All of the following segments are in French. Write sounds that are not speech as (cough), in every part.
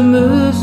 removes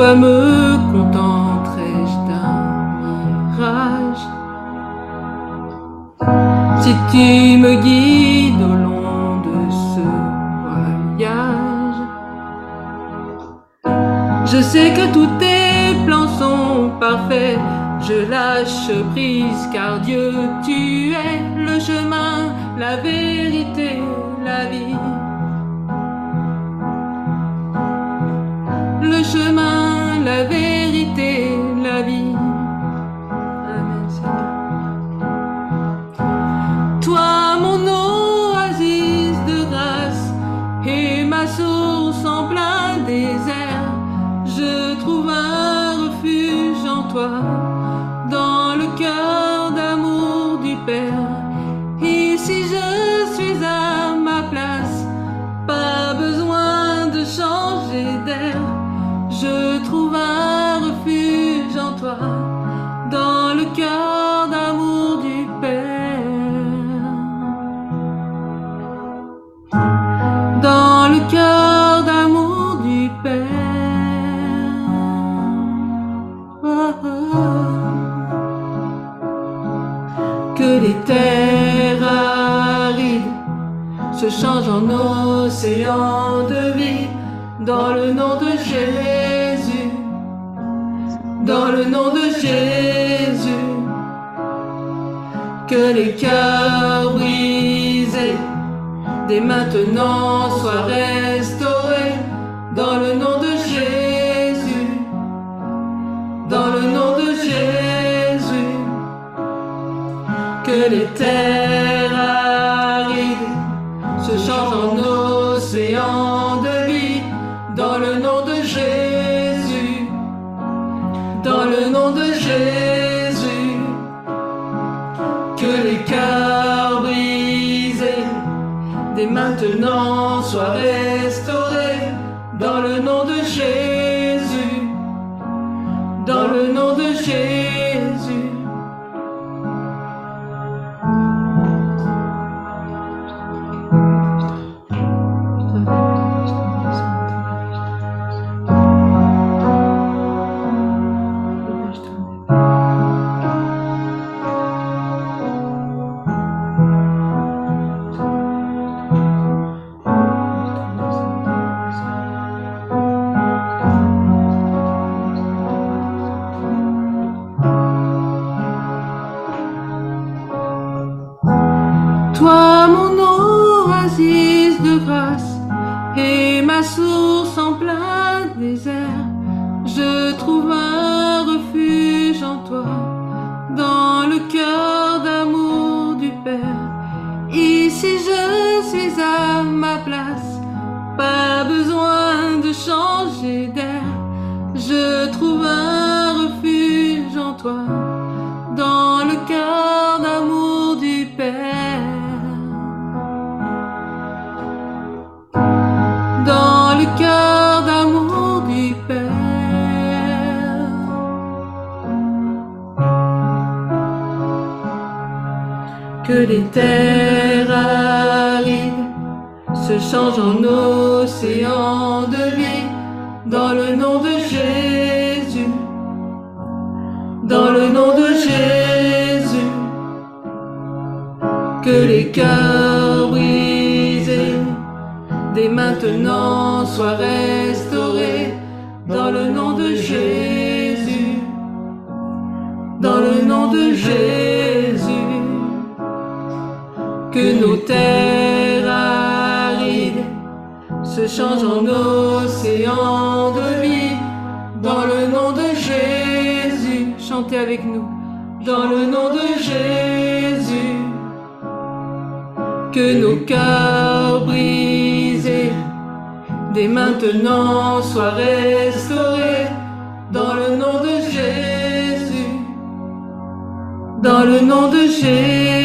me contenterais-je d'un mirage Si tu me guides au long de ce voyage, je sais que tous tes plans sont parfaits. Je lâche prise car Dieu, tu es le chemin, la vérité. change en océan de vie, dans le nom de Jésus, dans le nom de Jésus, que les cœurs brisés dès maintenant soient restaurés, dans le nom de Jésus, dans le nom de Jésus, que les terres que les terres arides se changent en océan de vie. Dans le nom de Jésus, dans le nom de Jésus, que les cœurs brisés dès maintenant soient en océan de vie, dans le nom de Jésus, chantez avec nous, dans le nom de Jésus, que nos cœurs brisés dès maintenant soient restaurés. Dans le nom de Jésus, dans le nom de Jésus.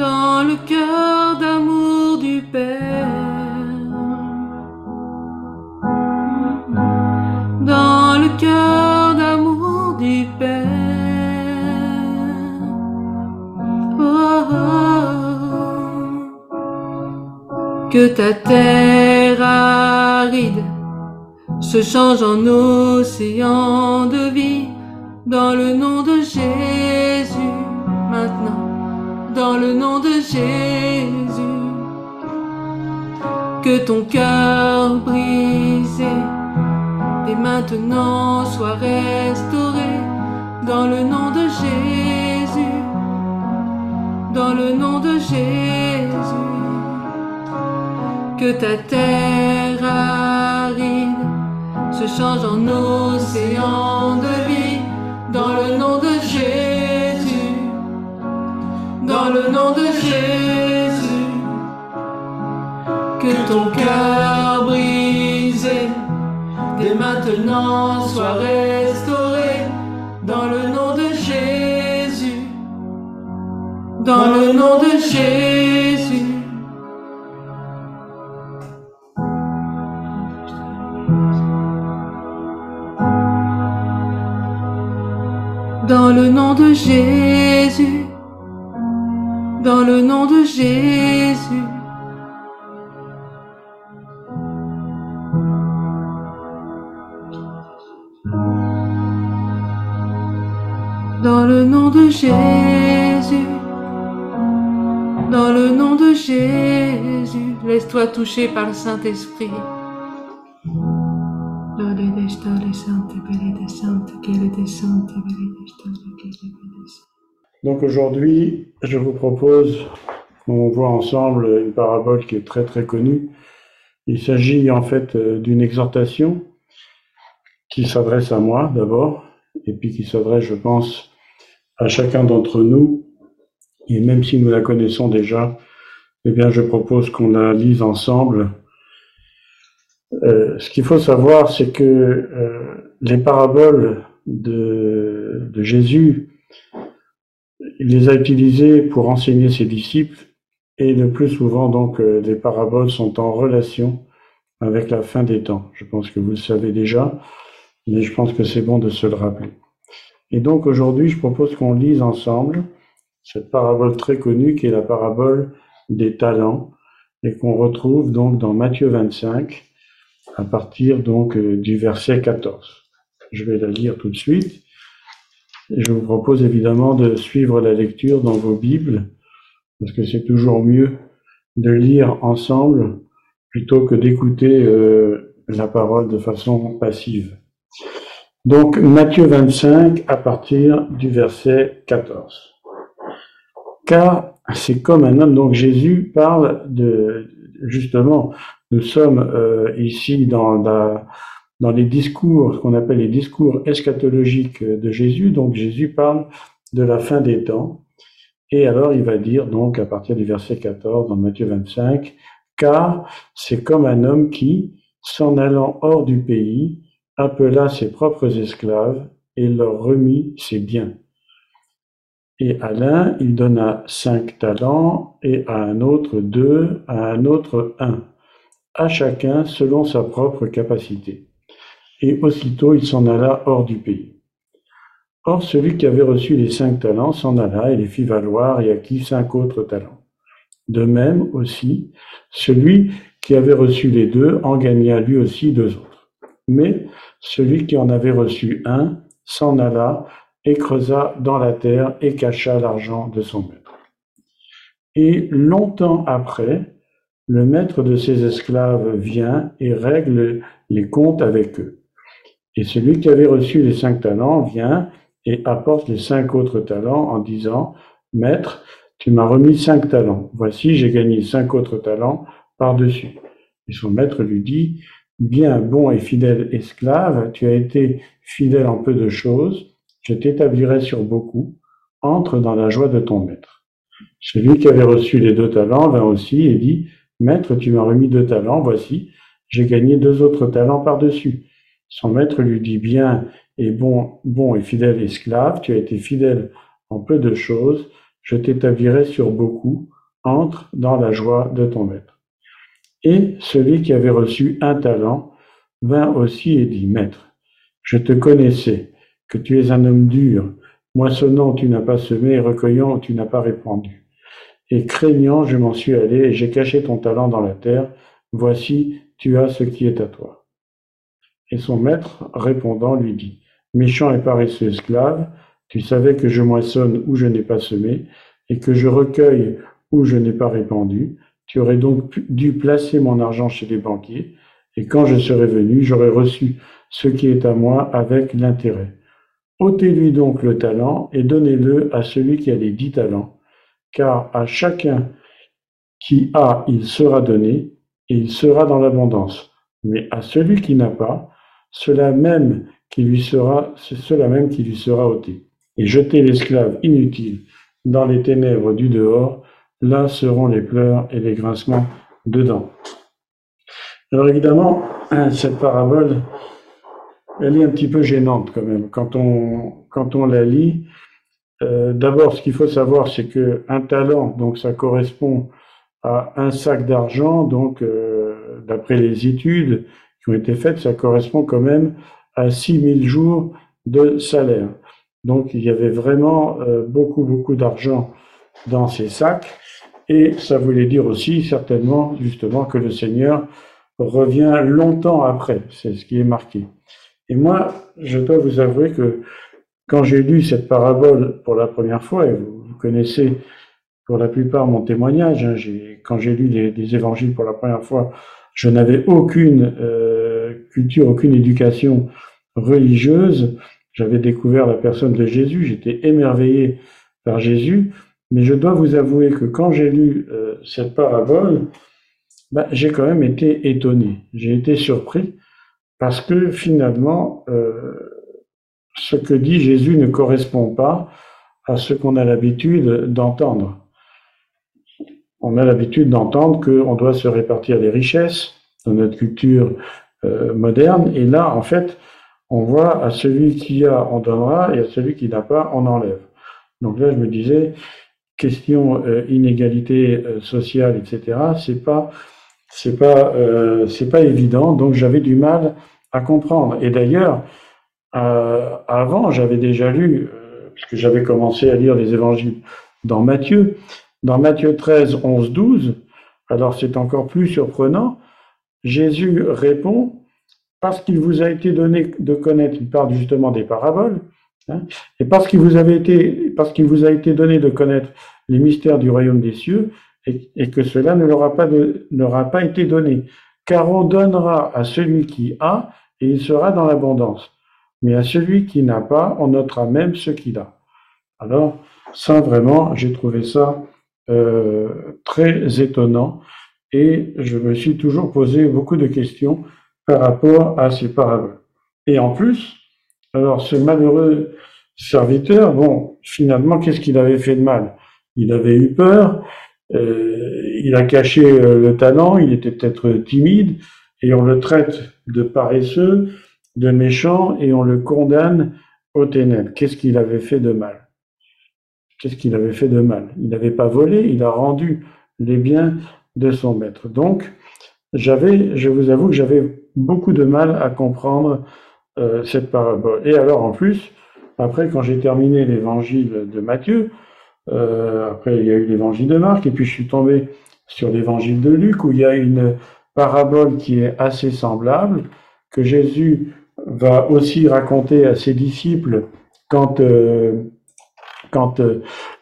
Dans le cœur d'amour du Père. dans le cœur d'amour du Père. Oh, oh. Que ta terre aride se change en océan de vie dans le nom de Jésus maintenant, dans le nom de Jésus. Que ton cœur brisé et maintenant soit restauré dans le nom de Jésus, dans le nom de Jésus. Que ta terre aride se change en océan de vie dans le nom de Jésus, dans le nom de Jésus. Que ton cœur brisé dès maintenant soit restauré dans le nom de Jésus, dans le nom de Jésus. Dans le nom de Jésus, dans le nom de Jésus. Dans le nom de Jésus, dans le nom de Jésus, laisse-toi toucher par le Saint-Esprit. Donc aujourd'hui, je vous propose qu'on voit ensemble une parabole qui est très très connue. Il s'agit en fait euh, d'une exhortation qui s'adresse à moi d'abord, et puis qui s'adresse, je pense, à chacun d'entre nous. Et même si nous la connaissons déjà, eh bien, je propose qu'on la lise ensemble. Euh, ce qu'il faut savoir, c'est que euh, les paraboles de, de Jésus, il les a utilisées pour enseigner ses disciples, et le plus souvent, donc, euh, les paraboles sont en relation avec la fin des temps. Je pense que vous le savez déjà, mais je pense que c'est bon de se le rappeler. Et donc aujourd'hui, je propose qu'on lise ensemble cette parabole très connue qui est la parabole des talents et qu'on retrouve donc dans Matthieu 25 à partir donc euh, du verset 14. Je vais la lire tout de suite. Je vous propose évidemment de suivre la lecture dans vos Bibles parce que c'est toujours mieux de lire ensemble plutôt que d'écouter euh, la parole de façon passive. Donc Matthieu 25 à partir du verset 14. car c'est comme un homme. Donc Jésus parle de, justement, nous sommes euh, ici dans, dans les discours, qu'on appelle les discours eschatologiques de Jésus. Donc Jésus parle de la fin des temps. Et alors il va dire, donc à partir du verset 14 dans Matthieu 25, car c'est comme un homme qui, s'en allant hors du pays, appela ses propres esclaves et leur remit ses biens. Et à l'un, il donna cinq talents, et à un autre deux, à un autre un, à chacun selon sa propre capacité. Et aussitôt il s'en alla hors du pays. Or celui qui avait reçu les cinq talents s'en alla et les fit valoir et acquit cinq autres talents. De même aussi, celui qui avait reçu les deux en gagna lui aussi deux autres. Mais celui qui en avait reçu un s'en alla et creusa dans la terre et cacha l'argent de son maître. Et longtemps après, le maître de ses esclaves vient et règle les comptes avec eux. Et celui qui avait reçu les cinq talents vient et apporte les cinq autres talents en disant, Maître, tu m'as remis cinq talents. Voici, j'ai gagné cinq autres talents par-dessus. Et son maître lui dit, Bien, bon et fidèle esclave, tu as été fidèle en peu de choses, je t'établirai sur beaucoup, entre dans la joie de ton maître. Celui qui avait reçu les deux talents vint aussi et dit, Maître, tu m'as remis deux talents, voici, j'ai gagné deux autres talents par-dessus. Son maître lui dit, Bien et bon, bon et fidèle esclave, tu as été fidèle en peu de choses, je t'établirai sur beaucoup, entre dans la joie de ton maître. Et celui qui avait reçu un talent vint aussi et dit, Maître, je te connaissais, que tu es un homme dur, moissonnant tu n'as pas semé, recueillant tu n'as pas répandu. Et craignant, je m'en suis allé et j'ai caché ton talent dans la terre. Voici, tu as ce qui est à toi. Et son maître, répondant, lui dit, Méchant et paresseux esclave, tu savais que je moissonne où je n'ai pas semé, et que je recueille où je n'ai pas répandu. Tu aurais donc dû placer mon argent chez les banquiers, et quand je serais venu, j'aurais reçu ce qui est à moi avec l'intérêt. ôtez-lui donc le talent et donnez-le à celui qui a les dix talents, car à chacun qui a, il sera donné, et il sera dans l'abondance. Mais à celui qui n'a pas, cela même qui lui sera, cela même qui lui sera ôté. Et jetez l'esclave inutile dans les ténèbres du dehors, là seront les pleurs et les grincements dedans. Alors évidemment, cette parabole, elle est un petit peu gênante quand même. Quand on, quand on la lit, euh, d'abord, ce qu'il faut savoir, c'est que un talent, donc ça correspond à un sac d'argent, donc euh, d'après les études qui ont été faites, ça correspond quand même à 6000 jours de salaire. Donc il y avait vraiment euh, beaucoup, beaucoup d'argent dans ces sacs. Et ça voulait dire aussi certainement justement que le Seigneur revient longtemps après. C'est ce qui est marqué. Et moi, je dois vous avouer que quand j'ai lu cette parabole pour la première fois, et vous, connaissez pour la plupart mon témoignage, hein, quand j'ai lu les, évangiles pour la première fois, je n'avais aucune euh, culture, aucune éducation religieuse. J'avais découvert la personne de Jésus, j'étais émerveillé par Jésus, mais je dois vous avouer que quand j'ai lu euh, cette parabole, bah, j'ai quand même été étonné, j'ai été surpris, parce que finalement, euh, ce que dit Jésus ne correspond pas à ce qu'on a l'habitude d'entendre. On a l'habitude d'entendre qu'on doit se répartir les richesses dans notre culture euh, moderne, et là, en fait, on voit à celui qui a, on donnera, et à celui qui n'a pas, on enlève. Donc là, je me disais, question euh, inégalité euh, sociale, etc. C'est pas, c'est pas, euh, c'est pas évident. Donc j'avais du mal à comprendre. Et d'ailleurs, avant, j'avais déjà lu, puisque j'avais commencé à lire les évangiles dans Matthieu, dans Matthieu 13, 11, 12. Alors c'est encore plus surprenant. Jésus répond parce qu'il vous a été donné de connaître, il parle justement des paraboles, hein, et parce qu'il vous avait été, parce qu'il vous a été donné de connaître les mystères du royaume des cieux, et, que cela ne leur, a pas n'aura pas été donné. Car on donnera à celui qui a, et il sera dans l'abondance. Mais à celui qui n'a pas, on notera même ce qu'il a. Alors, Ça, vraiment, j'ai trouvé ça très étonnant et je me suis toujours posé beaucoup de questions par rapport à ces paraboles. Et en plus, alors ce malheureux serviteur, bon, finalement, qu'est-ce qu'il avait fait de mal? Il avait eu peur, euh, il a caché euh, le talent, il était peut-être timide, et on le traite de paresseux, de méchant, et on le condamne au ténèbres. Qu'est-ce qu'il avait fait de mal? Qu'est-ce qu'il avait fait de mal? Il n'avait pas volé, il a rendu les biens de son maître. Donc, j'avais, je vous avoue que j'avais beaucoup de mal à comprendre euh, cette parabole. Et alors, en plus, après, quand j'ai terminé l'évangile de Matthieu, euh, après il y a eu l'évangile de Marc, et puis je suis tombé sur l'évangile de Luc, où il y a une parabole qui est assez semblable, que Jésus va aussi raconter à ses disciples quand, euh, quand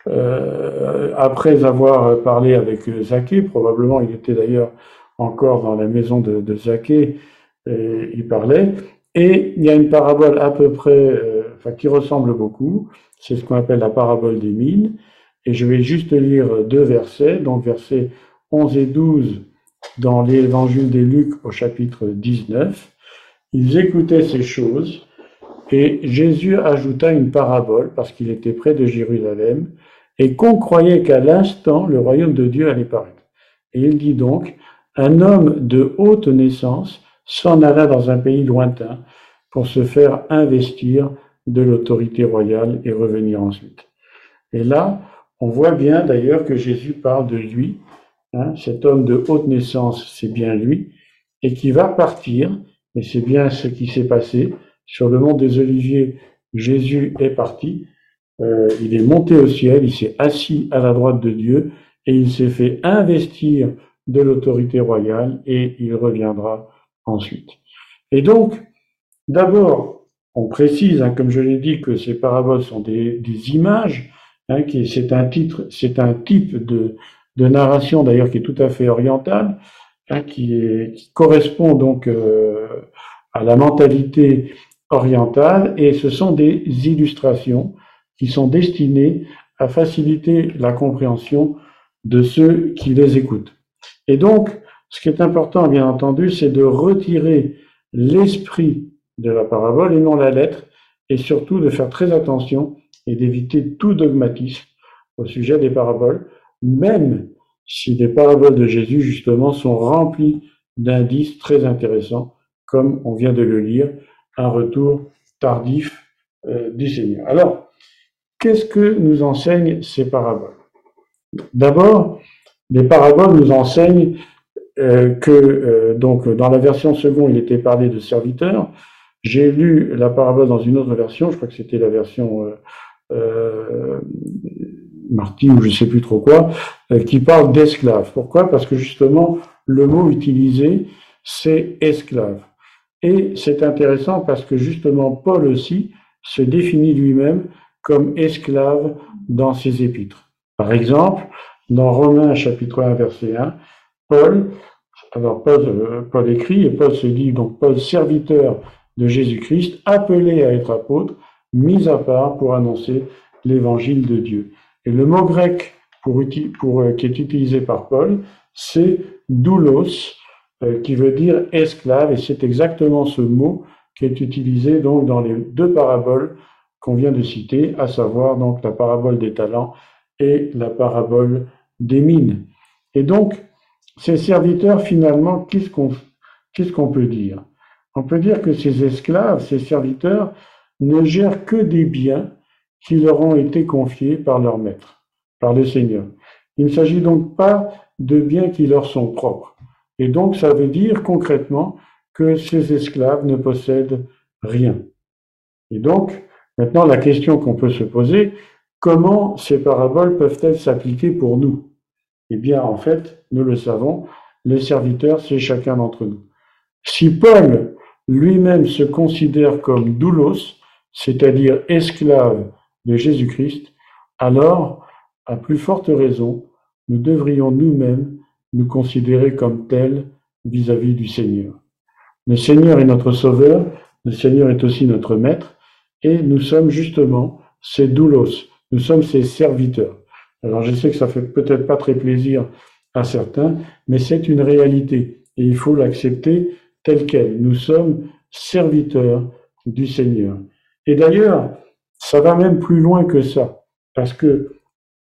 euh, après avoir parlé avec Zaché, probablement il était d'ailleurs encore dans la maison de, de il parlait, et il y a une parabole à peu près, euh, enfin, qui ressemble beaucoup, c'est ce qu'on appelle la parabole des mines, et je vais juste lire deux versets, donc versets 11 et 12 dans l'évangile des Luc au chapitre 19. Ils écoutaient ces choses, et Jésus ajouta une parabole, parce qu'il était près de Jérusalem, et qu'on croyait qu'à l'instant le royaume de Dieu allait paraître. Et il dit donc, un homme de haute naissance s'en alla dans un pays lointain pour se faire investir de l'autorité royale et revenir ensuite. Et là, on voit bien d'ailleurs que Jésus parle de lui, hein, cet homme de haute naissance, c'est bien lui, et qui va partir, et c'est bien ce qui s'est passé, sur le mont des Oliviers, Jésus est parti, euh, il est monté au ciel, il s'est assis à la droite de Dieu, et il s'est fait investir de l'autorité royale, et il reviendra ensuite. Et donc, d'abord, on précise, hein, comme je l'ai dit, que ces paraboles sont des, images, hein, c'est un titre, c'est un type de, narration d'ailleurs qui est tout à fait oriental, hein, qui, correspond donc euh, à la mentalité orientale, et ce sont des illustrations qui sont destinées à faciliter la compréhension de ceux qui les écoutent. Et donc, ce qui est important, bien entendu, c'est de retirer l'esprit de la parabole et non la lettre, et surtout de faire très attention et d'éviter tout dogmatisme au sujet des paraboles, même si les paraboles de Jésus, justement, sont remplies d'indices très intéressants, comme on vient de le lire, un retour tardif euh, du Seigneur. Alors, qu'est-ce que nous enseignent ces paraboles? D'abord, les paraboles nous enseignent euh, que euh, donc dans la version seconde, il était parlé de serviteurs. J'ai lu la parabole dans une autre version, je crois que c'était la version Marty ou je sais plus trop quoi, qui parle d'esclave. Pourquoi? Parce que justement, le mot utilisé, c'est esclave. Et c'est intéressant parce que justement, Paul aussi se définit lui-même comme esclave dans ses épîtres. Par exemple, dans Romains chapitre 1 verset 1, Paul, alors euh, Paul, écrit, et Paul se dit donc Paul, serviteur de Jésus-Christ, appelé à être apôtre, mis à part pour annoncer l'évangile de Dieu. Et le mot grec euh, qui est utilisé par Paul, c'est doulos, euh, qui veut dire esclave, et c'est exactement ce mot qui est utilisé donc dans les deux paraboles qu'on vient de citer, à savoir donc la parabole des talents et la parabole des mines. Et donc, ces serviteurs, finalement, qu'est-ce qu'on peut dire? On peut dire que ces esclaves, ces serviteurs, ne gèrent que des biens qui leur ont été confiés par leur maître, par le Seigneur. Il ne s'agit donc pas de biens qui leur sont propres. Et donc, ça veut dire concrètement que ces esclaves ne possèdent rien. Et donc, maintenant, la question qu'on peut se poser, comment ces paraboles peuvent-elles s'appliquer pour nous? Eh bien, en fait, nous le savons, les serviteurs, c'est chacun d'entre nous. Si Paul lui-même se considère comme doulos, c'est-à-dire esclave de Jésus-Christ, alors, à plus forte raison, nous devrions nous-mêmes nous considérer comme tels vis-à-vis du Seigneur. Le Seigneur est notre Sauveur, le Seigneur est aussi notre Maître, et nous sommes justement ces doulos, nous sommes ses serviteurs. Alors je sais que ça fait peut-être pas très plaisir à certains, mais c'est une réalité et il faut l'accepter telle qu'elle. Nous sommes serviteurs du Seigneur. Et d'ailleurs, ça va même plus loin que ça, parce que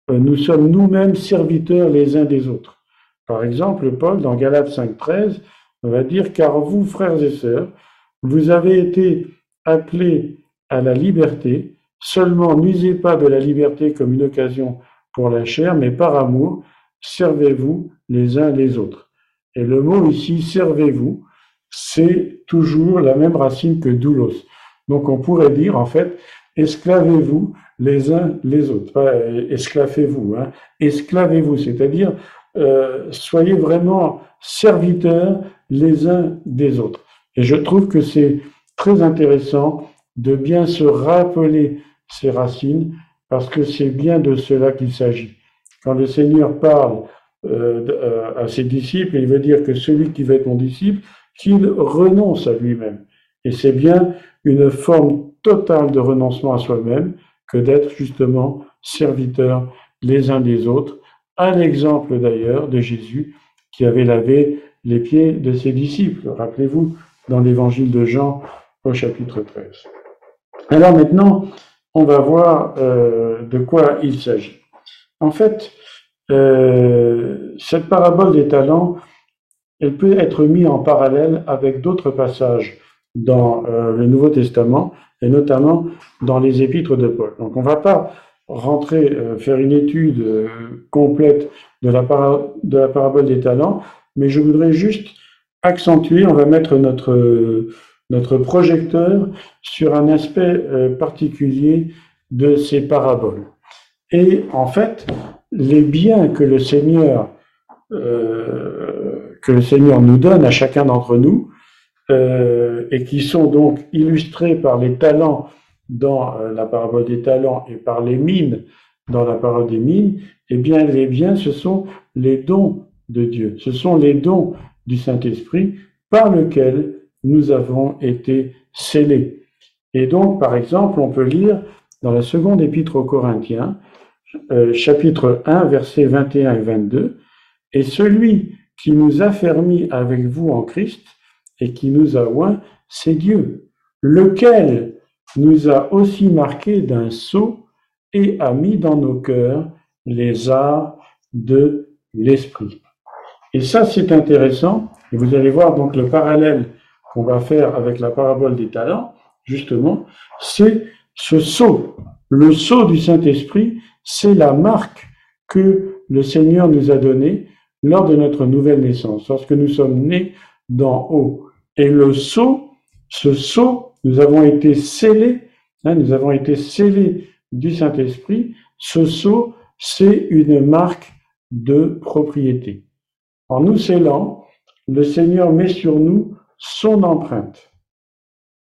euh, nous sommes nous-mêmes serviteurs les uns des autres. Par exemple, Paul, dans Galates 5.13, va dire, car vous, frères et sœurs, vous avez été appelés à la liberté, seulement n'usez pas de la liberté comme une occasion pour la chair, mais par amour, servez-vous les uns les autres. Et le mot ici, servez-vous, c'est toujours la même racine que doulos. Donc on pourrait dire en fait, esclavez-vous les uns les autres. Pas esclavez-vous, hein. esclavez-vous, c'est-à-dire euh, soyez vraiment serviteurs les uns des autres. Et je trouve que c'est très intéressant de bien se rappeler ces racines parce que c'est bien de cela qu'il s'agit. Quand le Seigneur parle euh, euh, à ses disciples, il veut dire que celui qui veut être mon disciple, qu'il renonce à lui-même. Et c'est bien une forme totale de renoncement à soi-même que d'être justement serviteur les uns des autres, à l'exemple d'ailleurs de Jésus qui avait lavé les pieds de ses disciples. Rappelez-vous, dans l'évangile de Jean au chapitre 13. Alors maintenant, on va voir euh, de quoi il s'agit. En fait, euh, cette parabole des talents, elle peut être mise en parallèle avec d'autres passages dans euh, le Nouveau Testament, et notamment dans les épîtres de Paul. Donc on va pas rentrer, faire une étude complète de la, parabole des talents, mais je voudrais juste accentuer, on va mettre notre, notre projecteur sur un aspect euh, particulier de ces paraboles. Et en fait, les biens que le Seigneur, euh, que le Seigneur nous donne à chacun d'entre nous, euh, et qui sont donc illustrés par les talents dans la parabole des talents et par les mines dans la parole des mines, eh bien les biens, ce sont les dons de Dieu. Ce sont les dons du Saint-Esprit par lesquels nous avons été scellés. Et donc, par exemple, on peut lire dans la seconde épître aux Corinthiens, euh, chapitre 1, versets 21 et 22, Et celui qui nous a fermis avec vous en Christ et qui nous a oint, c'est Dieu, lequel nous a aussi marqués d'un sceau et a mis dans nos cœurs les arts de l'Esprit. Et ça, c'est intéressant. Et vous allez voir donc le parallèle qu'on va faire avec la parabole des talents, justement, c'est ce sceau. Le sceau du Saint-Esprit, c'est la marque que le Seigneur nous a donnée lors de notre nouvelle naissance, lorsque nous sommes nés d'en haut. Et le sceau, ce sceau, nous avons été scellés, hein, nous avons été scellés du Saint-Esprit. Ce sceau, c'est une marque de propriété. En nous scellant, le Seigneur met sur nous son empreinte,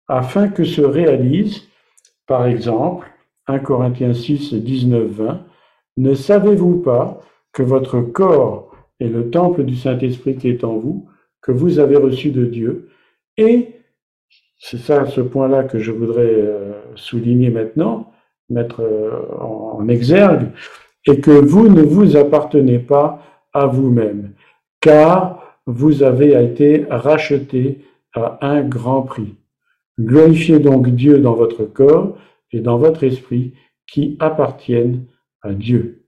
afin que se réalise, par exemple, 1 Corinthiens 6, 19, 20, ne savez-vous pas que votre corps est le temple du Saint-Esprit qui est en vous, que vous avez reçu de Dieu, et c'est ça ce point-là que je voudrais euh, souligner maintenant, mettre euh, en exergue, et que vous ne vous appartenez pas à vous-même, car vous avez été racheté à un grand prix. Glorifiez donc Dieu dans votre corps et dans votre esprit qui appartiennent à Dieu.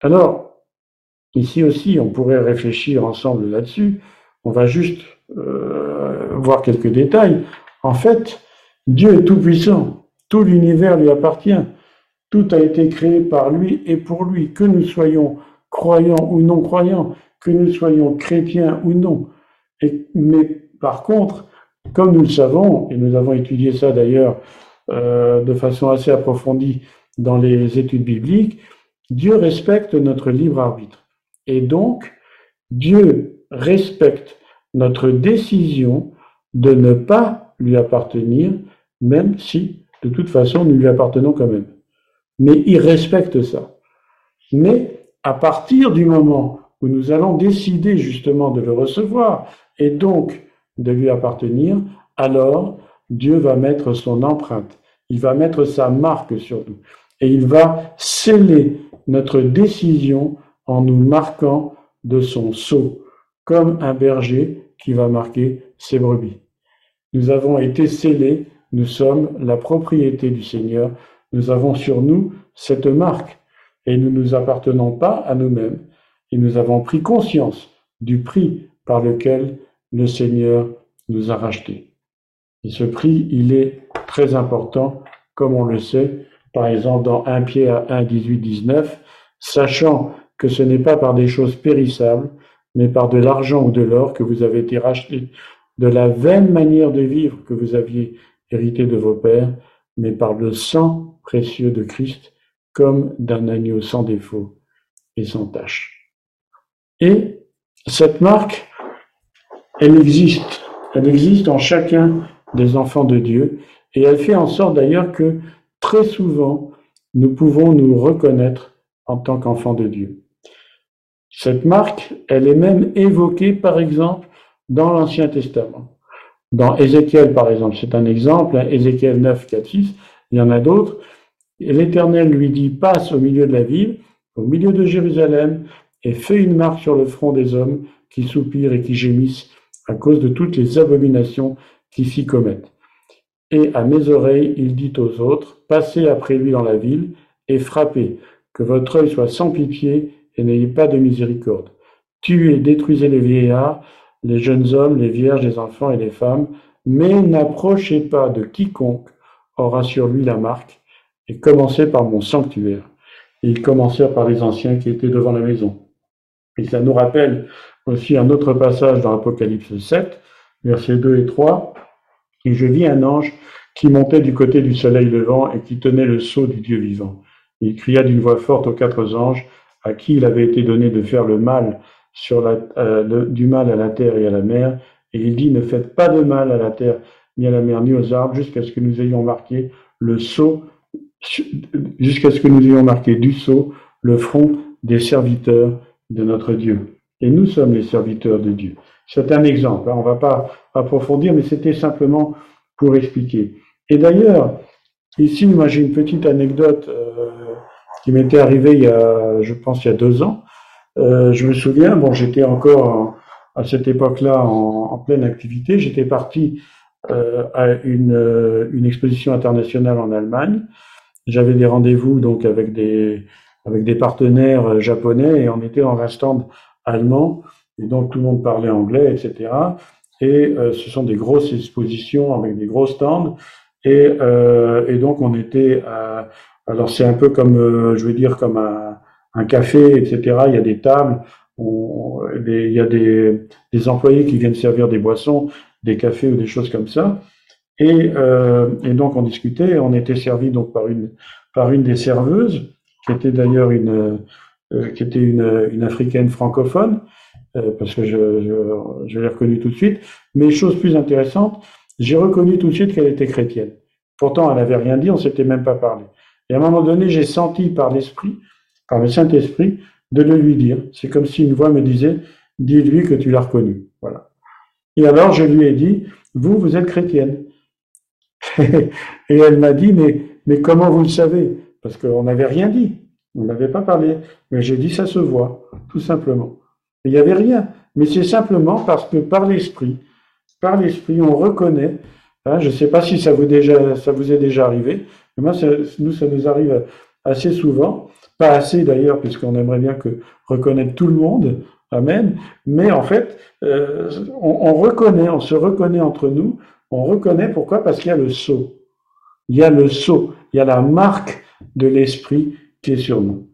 Alors, ici aussi, on pourrait réfléchir ensemble là-dessus. On va juste euh, voir quelques détails. En fait, Dieu est tout-puissant. Tout l'univers lui appartient. Tout a été créé par lui et pour lui, que nous soyons croyants ou non croyants, que nous soyons chrétiens ou non. mais par contre, comme nous le savons, et nous avons étudié ça d'ailleurs euh, de façon assez approfondie dans les études bibliques, Dieu respecte notre libre arbitre. Et donc, Dieu respecte notre décision de ne pas lui appartenir, même si, de toute façon, nous lui appartenons quand même. Mais il respecte ça. Mais à partir du moment où nous allons décider justement de le recevoir et donc de lui appartenir, alors Dieu va mettre son empreinte, il va mettre sa marque sur nous. et il va sceller notre décision en nous marquant de son sceau, comme un berger qui va marquer ses brebis. Nous avons été scellés, nous sommes la propriété du Seigneur, nous avons sur nous cette marque et nous ne nous appartenons pas à nous-mêmes et nous avons pris conscience du prix par lequel le Seigneur nous a rachetés. Et ce prix, il est très important, comme on le sait, par exemple dans 1 Pierre 1, 18, 19, sachant que ce n'est pas par des choses périssables, mais par de l'argent ou de l'or que vous avez été rachetés, de la vaine manière de vivre que vous aviez hérité de vos pères, mais par le sang précieux de Christ, comme d'un agneau sans défaut et sans tache. Et cette marque, elle existe. Elle existe en chacun des enfants de Dieu et elle fait en sorte d'ailleurs que très souvent, nous pouvons nous reconnaître en tant qu'enfants de Dieu. Cette marque, elle est même évoquée, par exemple, dans l'Ancien Testament. Dans Ézéchiel, par exemple, c'est un exemple, hein, Ézéchiel 9, 4, 6, il y en a d'autres. L'Éternel lui dit, passe au milieu de la ville, au milieu de Jérusalem, et fais une marque sur le front des hommes qui soupirent et qui gémissent à cause de toutes les abominations qui s'y commettent. Et à mes oreilles, il dit aux autres, passez après lui dans la ville et frappez, que votre œil soit sans pitié et n'ayez pas de miséricorde. Tuez, détruisez les vieillards, les jeunes hommes, les vierges, les enfants et les femmes, mais n'approchez pas de quiconque aura sur lui la marque, et commencez par mon sanctuaire. Et ils commencèrent par les anciens qui étaient devant la maison. Et ça nous rappelle aussi un autre passage dans Apocalypse 7, versets 2 et 3. Et je vis un ange qui montait du côté du soleil levant et qui tenait le sceau du Dieu vivant. Il cria d'une voix forte aux quatre anges à qui il avait été donné de faire le mal euh, du mal à la terre et à la mer. Et il dit, ne faites pas de mal à la terre, ni à la mer, ni aux arbres, jusqu'à ce que nous ayons marqué le sceau, jusqu'à ce que nous ayons marqué du sceau le front des serviteurs de notre Dieu. Et nous sommes les serviteurs de Dieu. C'est un exemple, hein. on ne va pas approfondir, mais c'était simplement pour expliquer. Et d'ailleurs, ici, moi j'ai une petite anecdote euh, qui m'était arrivée il y a, je pense, il y a deux ans. Euh, je me souviens, bon, j'étais encore à cette époque-là en, pleine activité. J'étais parti euh, à une, une, exposition internationale en Allemagne. J'avais des rendez-vous donc avec des avec des partenaires japonais et on était dans un stand allemand et donc tout le monde parlait anglais, etc. Et euh, ce sont des grosses expositions avec des gros stands et, euh, et donc on était à, alors c'est un peu comme je veux dire comme un café, etc. Il y a des tables, il y a des, employés qui viennent servir des boissons, des cafés ou des choses comme ça. Et, euh, donc on discutait, on était servi donc par une par une des serveuses, qui était d'ailleurs une euh, qui était une, africaine francophone, euh, parce que je, je, je l'ai reconnue tout de suite. Mais chose plus intéressante, j'ai reconnu tout de suite qu'elle était chrétienne. Pourtant, elle n'avait rien dit, on s'était même pas parlé. Et à un moment donné, j'ai senti par l'esprit par le Saint-Esprit, de le lui dire. C'est comme si une voix me disait, dis-lui que tu l'as reconnu. Voilà. Et alors je lui ai dit, vous, vous êtes chrétienne. (laughs) et elle m'a dit, mais, comment vous le savez? Parce qu'on n'avait rien dit. On n'avait pas parlé. Mais j'ai dit, ça se voit, tout simplement. Il n'y avait rien. Mais c'est simplement parce que par l'esprit, par l'esprit, on reconnaît. Hein, je ne sais pas si ça vous est déjà arrivé, mais moi, nous, ça nous arrive assez souvent. Pas assez d'ailleurs, puisqu'on aimerait bien que reconnaître tout le monde. Amen. Mais en fait, euh, on, reconnaît, on se reconnaît entre nous. On reconnaît pourquoi? Parce qu'il y a le sceau. Il y a le sceau. Il y a la marque de l'esprit qui est sur nous.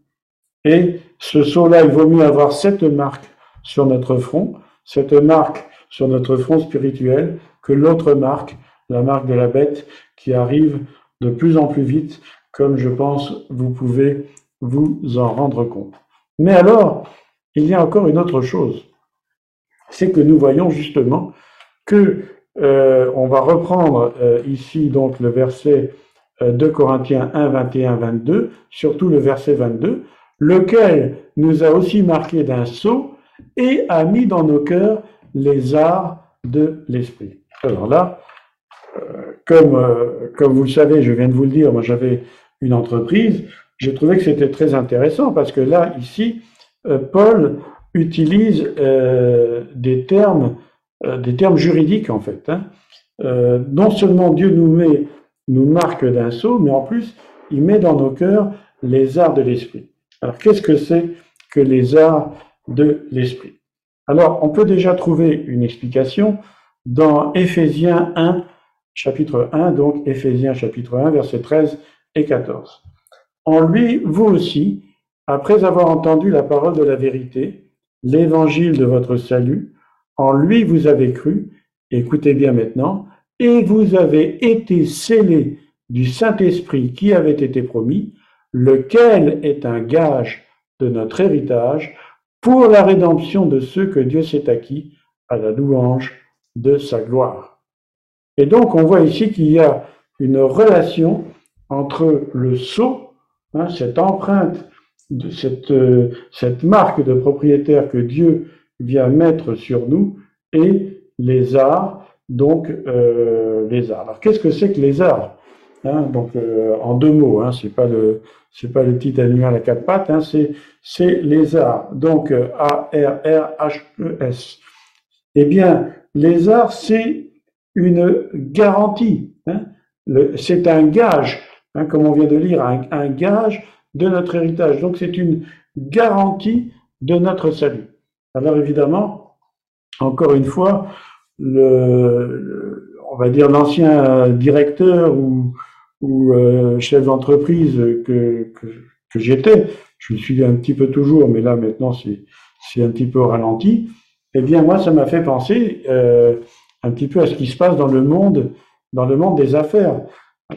Et ce sceau-là, il vaut mieux avoir cette marque sur notre front, cette marque sur notre front spirituel, que l'autre marque, la marque de la bête, qui arrive de plus en plus vite, comme je pense vous pouvez vous en rendre compte. Mais alors, il y a encore une autre chose, c'est que nous voyons justement que euh, on va reprendre euh, ici donc le verset euh, de Corinthiens 1, 21, 22, surtout le verset 22, lequel nous a aussi marqué d'un sceau et a mis dans nos cœurs les arts de l'esprit. Alors là, comme, comme vous le savez, je viens de vous le dire, moi j'avais une entreprise, j'ai trouvé que c'était très intéressant parce que là, ici, euh, Paul utilise euh, des termes, euh, des termes juridiques en fait. Hein. non seulement Dieu nous met, nous marque d'un sceau, mais en plus, il met dans nos cœurs les arts de l'esprit. Alors, qu'est-ce que c'est que les arts de l'esprit? Alors, on peut déjà trouver une explication dans Éphésiens 1, chapitre 1, donc Éphésiens chapitre 1, versets 13 et 14. En lui, vous aussi, après avoir entendu la parole de la vérité, l'évangile de votre salut, en lui vous avez cru, écoutez bien maintenant, et vous avez été scellés du Saint-Esprit qui avait été promis, lequel est un gage de notre héritage pour la rédemption de ceux que Dieu s'est acquis à la louange de sa gloire. Et donc on voit ici qu'il y a une relation entre le sceau, hein, cette empreinte, de cette, euh, cette marque de propriétaire que Dieu vient mettre sur nous, et les arts, donc euh, les arts. Alors qu'est-ce que c'est que les arts hein, Donc euh, en deux mots, hein, c'est pas le c'est pas le petit animal à quatre pattes, hein, c'est c'est les arts. Donc A R R H E S. Eh bien, les arts, c'est une garantie. Hein. C'est un gage Hein, comme on vient de lire, un, gage de notre héritage. Donc c'est une garantie de notre salut. Alors évidemment, encore une fois, le, on va dire l'ancien directeur ou, euh, chef d'entreprise que, j'étais, je me suis un petit peu toujours, mais là maintenant c'est un petit peu ralenti. Eh bien moi, ça m'a fait penser euh, un petit peu à ce qui se passe dans le monde, dans le monde des affaires.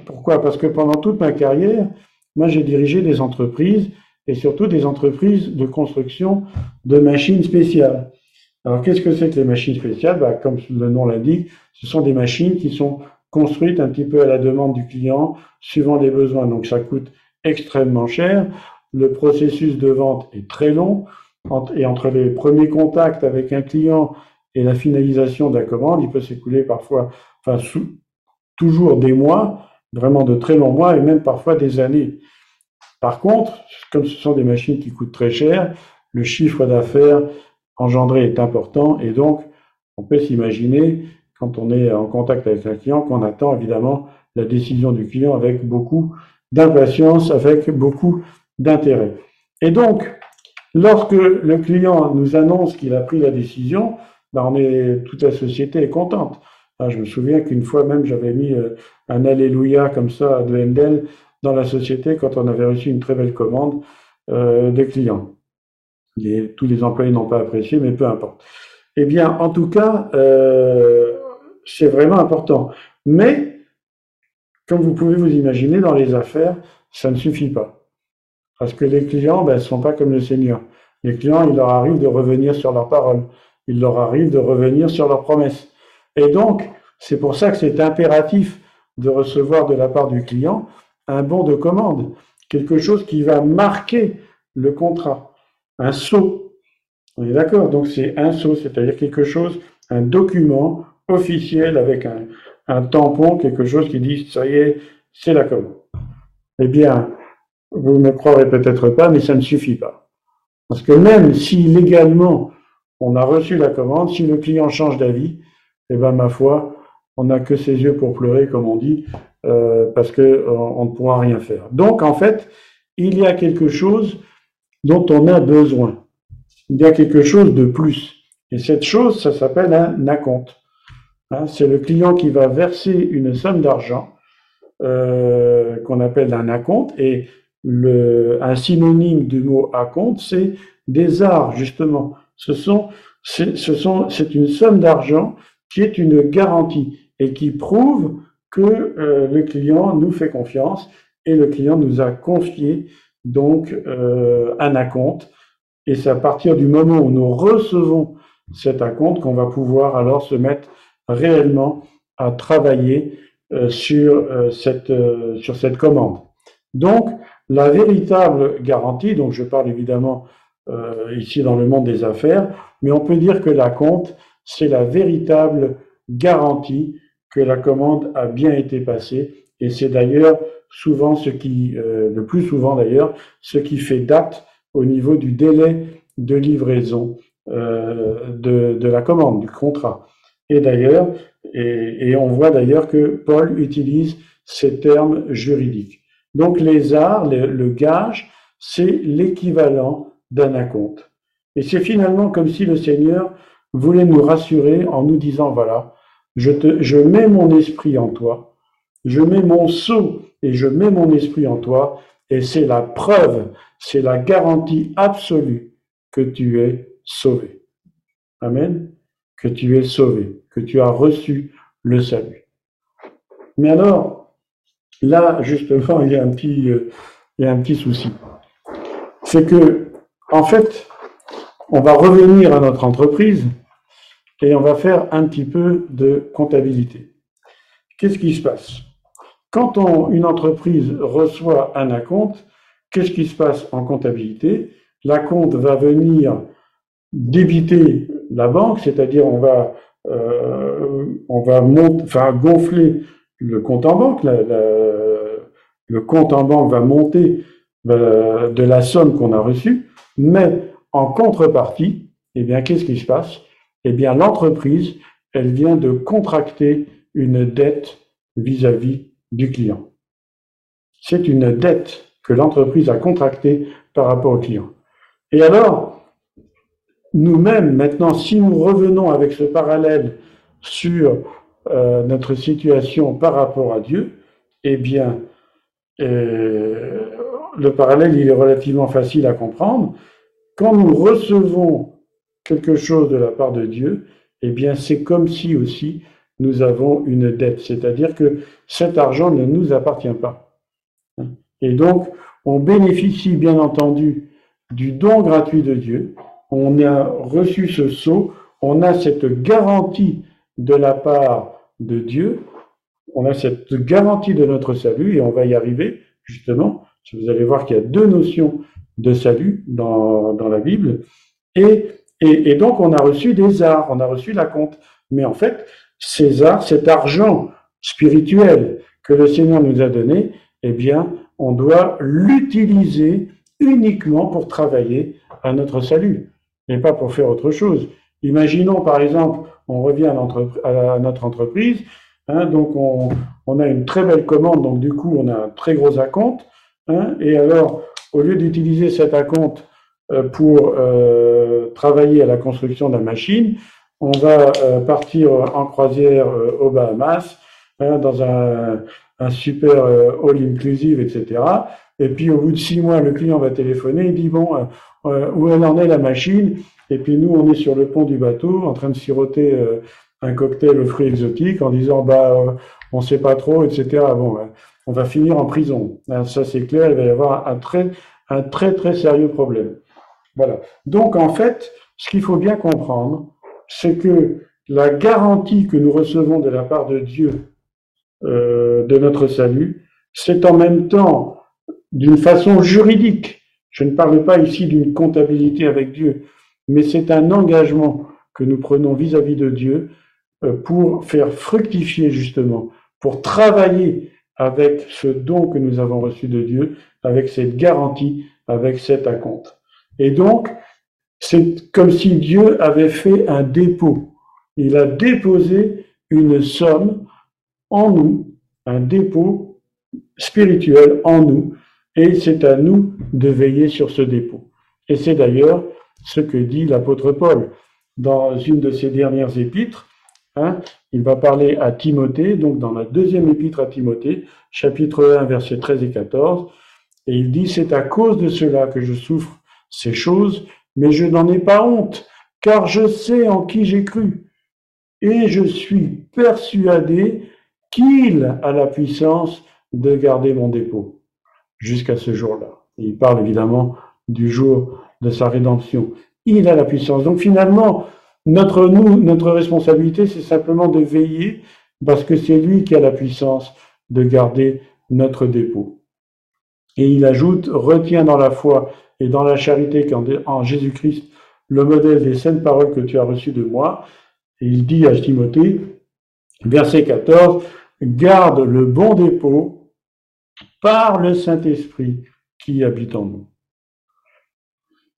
Pourquoi? Parce que pendant toute ma carrière, moi j'ai dirigé des entreprises et surtout des entreprises de construction de machines spéciales. Alors qu'est-ce que c'est que les machines spéciales? Bah, Comme le nom l'indique, ce sont des machines qui sont construites un petit peu à la demande du client, suivant les besoins. Donc ça coûte extrêmement cher. Le processus de vente est très long. Et entre les premiers contacts avec un client et la finalisation de la commande, il peut s'écouler parfois, enfin toujours des mois vraiment de très longs mois et même parfois des années. Par contre, comme ce sont des machines qui coûtent très cher, le chiffre d'affaires engendré est important et donc on peut s'imaginer quand on est en contact avec un client qu'on attend évidemment la décision du client avec beaucoup d'impatience, avec beaucoup d'intérêt. Et donc, lorsque le client nous annonce qu'il a pris la décision, ben toute la société est contente. Je me souviens qu'une fois même, j'avais mis euh, un Alléluia comme ça de Handel dans la société quand on avait reçu une très belle commande euh, des clients. tous les employés n'ont pas apprécié, mais peu importe. Eh bien, en tout cas, euh, c'est vraiment important. Mais, comme vous pouvez vous imaginer, dans les affaires, ça ne suffit pas. Parce que les clients ben, ne sont pas comme le Seigneur. Les clients, il leur arrive de revenir sur leurs paroles. Il leur arrive de revenir sur leurs promesses. Et donc, c'est pour ça que c'est impératif de recevoir de la part du client un bon de commande, quelque chose qui va marquer le contrat, un sceau. On est d'accord Donc c'est un sceau, c'est-à-dire quelque chose, un document officiel avec un, tampon, quelque chose qui dit ça y est, c'est la commande. Eh bien, vous ne croirez peut-être pas, mais ça ne suffit pas. Parce que même si légalement on a reçu la commande, si le client change d'avis, eh ben ma foi, on n'a que ses yeux pour pleurer, comme on dit, euh, parce que euh, on ne pourra rien faire. Donc en fait, il y a quelque chose dont on a besoin. Il y a quelque chose de plus. Et cette chose, ça s'appelle un acompte. Hein, c'est le client qui va verser une somme d'argent euh, qu'on appelle un acompte. Et le, un synonyme du mot acompte, c'est des arts, justement. Ce sont, ce sont, c'est une somme d'argent qui est une garantie et qui prouve que euh, le client nous fait confiance et le client nous a confié donc euh, un acompte. Et c'est à partir du moment où nous recevons cet acompte qu'on va pouvoir alors se mettre réellement à travailler euh, sur, cette, sur cette commande. Donc, la véritable garantie, donc je parle évidemment ici dans le monde des affaires, mais on peut dire que l'acompte, c'est la véritable garantie que la commande a bien été passée. Et c'est d'ailleurs souvent ce qui, euh, le plus souvent d'ailleurs, ce qui fait date au niveau du délai de livraison euh, de, de, la commande, du contrat. Et d'ailleurs, et, et, on voit d'ailleurs que Paul utilise ces termes juridiques. Donc les arts, le, le gage, c'est l'équivalent d'un acompte. Et c'est finalement comme si le Seigneur voulait nous rassurer en nous disant, voilà, je, te, je mets mon esprit en toi, je mets mon sceau et je mets mon esprit en toi, et c'est la preuve, c'est la garantie absolue que tu es sauvé. Amen. Que tu es sauvé, que tu as reçu le salut. Mais alors, là, justement, il y a un petit, euh, il y a un petit souci. C'est que, en fait, on va revenir à notre entreprise et on va faire un petit peu de comptabilité. Qu'est-ce qui se passe? Quand une entreprise reçoit un acompte, qu'est-ce qui se passe en comptabilité? L'acompte va venir débiter la banque, c'est-à-dire on va, euh, on va gonfler le compte en banque. le compte en banque va monter euh, de la somme qu'on a reçue, mais en contrepartie, eh bien, qu'est-ce qui se passe? Eh bien, l'entreprise, elle vient de contracter une dette vis-à-vis du client. C'est une dette que l'entreprise a contractée par rapport au client. Et alors, nous-mêmes, maintenant, si nous revenons avec ce parallèle sur euh, notre situation par rapport à Dieu, eh bien, euh, le parallèle, il est relativement facile à comprendre. Quand nous recevons quelque chose de la part de Dieu, eh bien, c'est comme si aussi nous avons une dette, c'est-à-dire que cet argent ne nous appartient pas. Et donc, on bénéficie bien entendu du don gratuit de Dieu, on a reçu ce sceau, on a cette garantie de la part de Dieu, on a cette garantie de notre salut, et on va y arriver, justement. Vous allez voir qu'il y a deux notions de salut dans, dans la Bible. Et, et, donc, on a reçu des arts, on a reçu la compte. Mais en fait, ces arts, cet argent spirituel que le Seigneur nous a donné, eh bien, on doit l'utiliser uniquement pour travailler à notre salut et pas pour faire autre chose. Imaginons par exemple, on revient à, notre entreprise, hein, donc on, on, a une très belle commande, donc du coup on a un très gros acompte, hein, et alors au lieu d'utiliser cet acompte euh, pour euh, travailler à la construction de la machine, on va euh, partir en croisière euh, aux Bahamas, hein, dans un, un super euh, all-inclusive, etc. Et puis au bout de six mois, le client va téléphoner, il dit bon, où elle en est la machine? Et puis nous, on est sur le pont du bateau, en train de siroter un cocktail aux fruits exotiques, en disant bah on sait pas trop, etc. Bon, on va finir en prison. Hein, ça c'est clair, il va y avoir un très, un très très sérieux problème. Voilà. Donc en fait, ce qu'il faut bien comprendre, c'est que la garantie que nous recevons de la part de Dieu euh, de notre salut, c'est en même temps d'une façon juridique. Je ne parle pas ici d'une comptabilité avec Dieu, mais c'est un engagement que nous prenons vis-à-vis -vis de Dieu euh, pour faire fructifier justement, pour travailler avec ce don que nous avons reçu de Dieu, avec cette garantie, avec cet acompte. Et donc, c'est comme si Dieu avait fait un dépôt. Il a déposé une somme en nous, un dépôt spirituel en nous, et c'est à nous de veiller sur ce dépôt. Et c'est d'ailleurs ce que dit l'apôtre Paul dans une de ses dernières épîtres. Hein, il va parler à Timothée, donc dans la deuxième épître à Timothée, chapitre 1, versets 13 et 14, et il dit, c'est à cause de cela que je souffre ces choses, mais je n'en ai pas honte, car je sais en qui j'ai cru, et je suis persuadé qu'il a la puissance de garder mon dépôt jusqu'à ce jour-là. Il parle évidemment du jour de sa rédemption. Il a la puissance. Donc finalement, notre, nous, notre responsabilité, c'est simplement de veiller parce que c'est lui qui a la puissance de garder notre dépôt. Et il ajoute, retiens dans la foi et dans la charité qu'en Jésus-Christ, le modèle des saintes paroles que tu as reçues de moi. Et il dit à Timothée, verset 14, garde le bon dépôt par le Saint-Esprit qui habite en nous.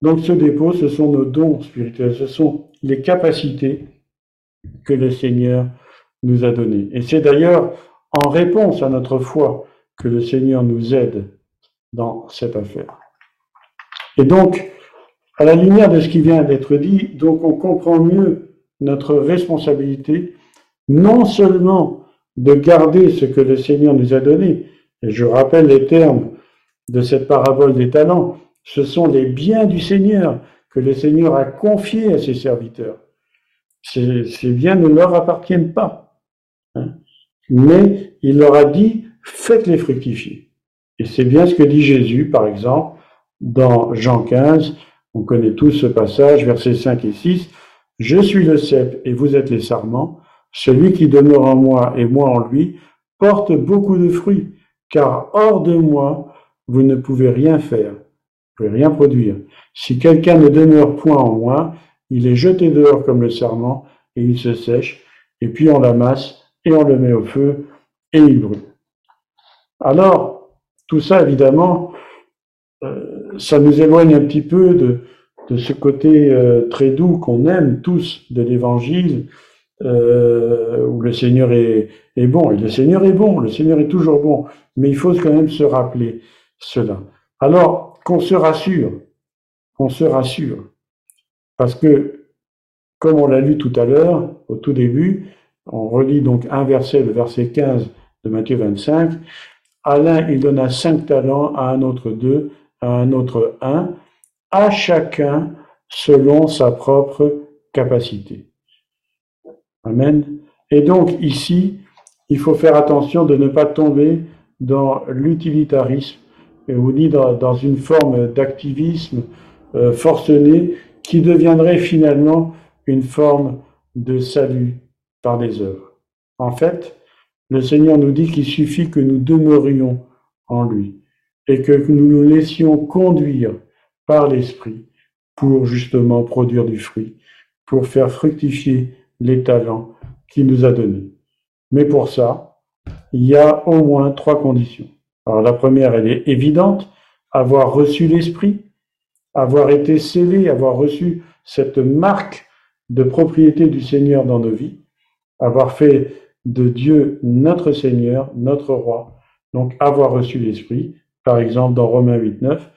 Donc ce dépôt, ce sont nos dons spirituels, ce sont les capacités que le Seigneur nous a données. Et c'est d'ailleurs en réponse à notre foi que le Seigneur nous aide dans cette affaire. Et donc, à la lumière de ce qui vient d'être dit, donc on comprend mieux notre responsabilité, non seulement de garder ce que le Seigneur nous a donné, et je rappelle les termes de cette parabole des talents, ce sont les biens du Seigneur que le Seigneur a confiés à ses serviteurs. Ces, biens ne leur appartiennent pas. Hein. Mais il leur a dit, faites-les fructifier. Et c'est bien ce que dit Jésus, par exemple, dans Jean 15. On connaît tous ce passage, versets 5 et 6. Je suis le cep et vous êtes les sarments. Celui qui demeure en moi et moi en lui porte beaucoup de fruits, car hors de moi, vous ne pouvez rien faire, pouvez rien produire. Si quelqu'un ne demeure point en moi, il est jeté dehors comme le sarment et il se sèche, et puis on l'amasse et on le met au feu et il brûle. Alors, tout ça, évidemment, euh, ça nous éloigne un petit peu de, de ce côté euh, très doux qu'on aime tous de l'Évangile, euh, où le Seigneur est, est, bon. Et le Seigneur est bon, le Seigneur est toujours bon. Mais il faut quand même se rappeler cela. Alors, qu'on se rassure, qu'on se rassure. Parce que, comme on l'a lu tout à l'heure, au tout début, on relit donc un verset, le verset 15 de Matthieu 25. À l'un, il donna cinq talents, à un autre deux, à un autre un, à chacun selon sa propre capacité. Amen. Et donc ici, il faut faire attention de ne pas tomber dans l'utilitarisme ou ni dans, une forme d'activisme euh, forcené qui deviendrait finalement une forme de salut par les œuvres. En fait, le Seigneur nous dit qu'il suffit que nous demeurions en lui et que nous nous laissions conduire par l'Esprit pour justement produire du fruit, pour faire fructifier les talents qu'il nous a donnés. Mais pour ça, il y a au moins trois conditions. Alors la première, elle est évidente, avoir reçu l'Esprit, avoir été scellé, avoir reçu cette marque de propriété du Seigneur dans nos vies, avoir fait de Dieu notre Seigneur, notre Roi, donc avoir reçu l'Esprit, par exemple dans Romains 8, 9,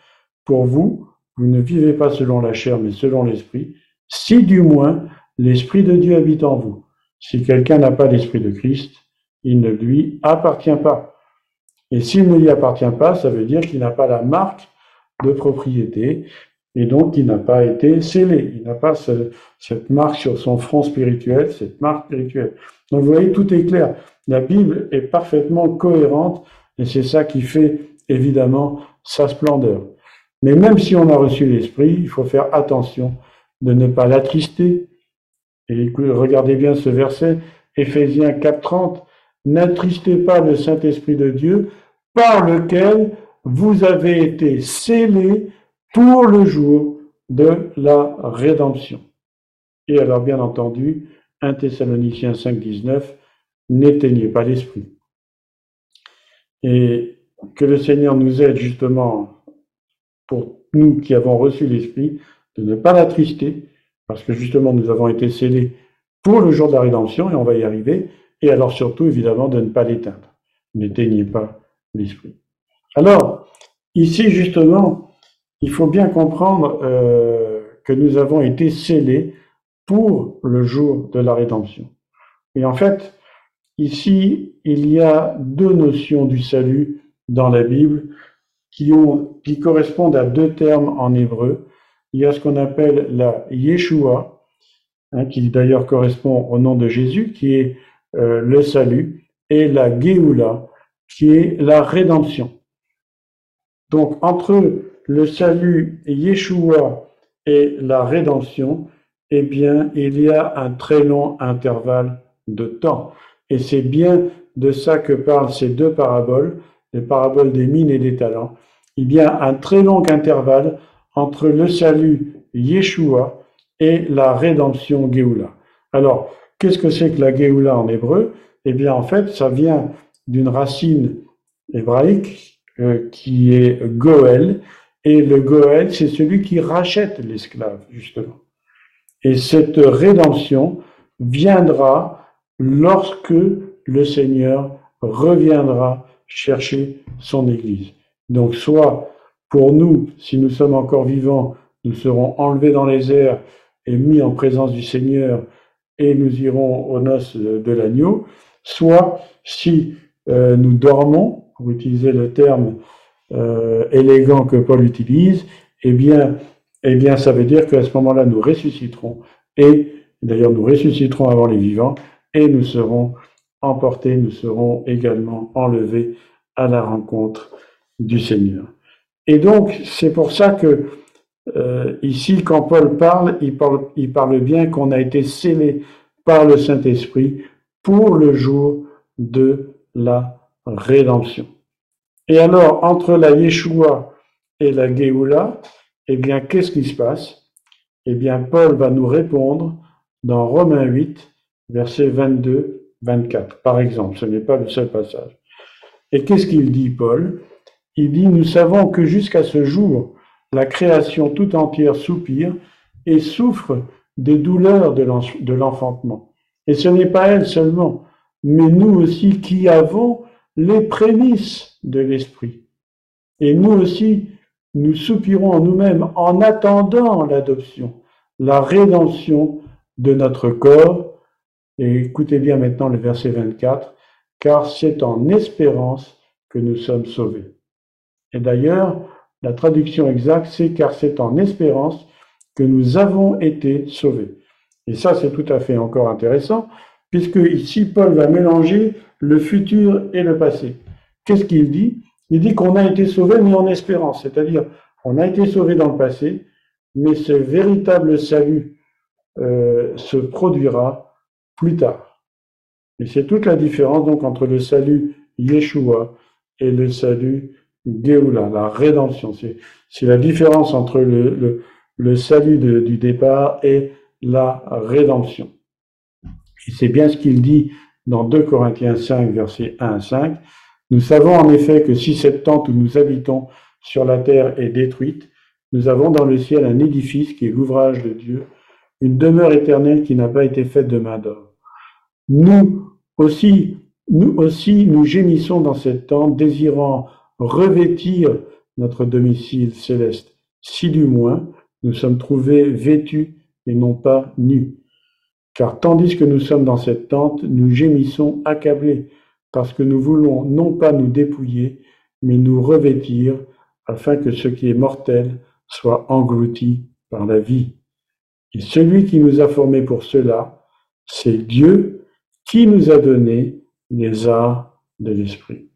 pour vous, vous ne vivez pas selon la chair, mais selon l'Esprit, si du moins l'Esprit de Dieu habite en vous. Si quelqu'un n'a pas l'Esprit de Christ, il ne lui appartient pas. Et s'il ne lui appartient pas, ça veut dire qu'il n'a pas la marque de propriété et donc il n'a pas été scellé. Il n'a pas cette marque sur son front spirituel, cette marque spirituelle. Donc vous voyez, tout est clair. La Bible est parfaitement cohérente et c'est ça qui fait évidemment sa splendeur. Mais même si on a reçu l'Esprit, il faut faire attention de ne pas l'attrister. Et regardez bien ce verset, Éphésiens 4.30, N'attristez pas le Saint-Esprit de Dieu, par lequel vous avez été scellés pour le jour de la rédemption. Et alors, bien entendu, 1 Thessaloniciens 5.19, n'éteignez pas l'esprit. Et que le Seigneur nous aide justement pour nous qui avons reçu l'Esprit, de ne pas l'attrister, parce que justement nous avons été scellés pour le jour de la rédemption, et on va y arriver, et alors surtout évidemment de ne pas l'éteindre. N'éteignez pas l'Esprit. Alors, ici justement, il faut bien comprendre euh, que nous avons été scellés pour le jour de la rédemption. Et en fait, ici, il y a deux notions du salut dans la Bible qui, correspondent à deux termes en hébreu. Il y a ce qu'on appelle la Yeshua, hein, qui d'ailleurs correspond au nom de Jésus, qui est euh, le salut, et la Géoula, qui est la rédemption. Donc entre le salut Yeshua et la rédemption, eh bien, il y a un très long intervalle de temps. Et c'est bien de ça que parlent ces deux paraboles les paraboles des mines et des talents, il y a un très long intervalle entre le salut Yeshua et la rédemption Géoula. Alors, qu'est-ce que c'est que la Géoula en hébreu? Eh bien, en fait, ça vient d'une racine hébraïque euh, qui est Goël, et le Goël, c'est celui qui rachète l'esclave, justement. Et cette rédemption viendra lorsque le Seigneur reviendra chercher son Église. Donc soit pour nous, si nous sommes encore vivants, nous serons enlevés dans les airs et mis en présence du Seigneur et nous irons aux noces de l'agneau, soit si euh, nous dormons, pour utiliser le terme euh, élégant que Paul utilise, eh bien, eh bien, ça veut dire qu'à ce moment-là, nous ressusciterons. Et d'ailleurs, nous ressusciterons avant les vivants. Et nous serons emportés, nous serons également enlevés à la rencontre du Seigneur. Et donc, c'est pour ça que euh, ici, quand Paul parle, il parle, il parle bien qu'on a été scellé par le Saint-Esprit pour le jour de la rédemption. Et alors, entre la Yeshua et la Géoula, eh bien, qu'est-ce qui se passe? Eh bien, Paul va nous répondre dans Romains 8, versets 22, 24, par exemple. Ce n'est pas le seul passage. Et qu'est-ce qu'il dit, Paul? Il dit, nous savons que jusqu'à ce jour, la création tout entière soupire et souffre des douleurs de l'enfantement. Et ce n'est pas elle seulement, mais nous aussi qui avons les prémices de l'Esprit. Et nous aussi, nous soupirons en nous-mêmes en attendant l'adoption, la rédemption de notre corps. Et écoutez bien maintenant le verset 24, car c'est en espérance que nous sommes sauvés. Et d'ailleurs, la traduction exacte, c'est car c'est en espérance que nous avons été sauvés. Et ça, c'est tout à fait encore intéressant, puisque ici, Paul va mélanger le futur et le passé. Qu'est-ce qu'il dit? Il dit qu'on a été sauvé, mais en espérance, c'est-à-dire on a été sauvé dans le passé, mais ce véritable salut euh, se produira plus tard. Et c'est toute la différence donc entre le salut Yeshua et le salut Géoula, la rédemption. C'est la différence entre le, le, salut du départ et la rédemption. C'est bien ce qu'il dit dans 2 Corinthiens 5, versets 1 à 5. Nous savons en effet que si cette tente où nous habitons sur la terre est détruite, nous avons dans le ciel un édifice qui est l'ouvrage de Dieu, une demeure éternelle qui n'a pas été faite de main d'homme. Nous aussi, nous aussi, nous gémissons dans cette tente, désirant revêtir notre domicile céleste. Si du moins, nous sommes trouvés vêtus et non pas nus. Car tandis que nous sommes dans cette tente, nous gémissons accablés, parce que nous voulons non pas nous dépouiller, mais nous revêtir, afin que ce qui est mortel soit englouti par la vie. Et celui qui nous a formés pour cela, c'est Dieu qui nous a donné les arts de l'esprit.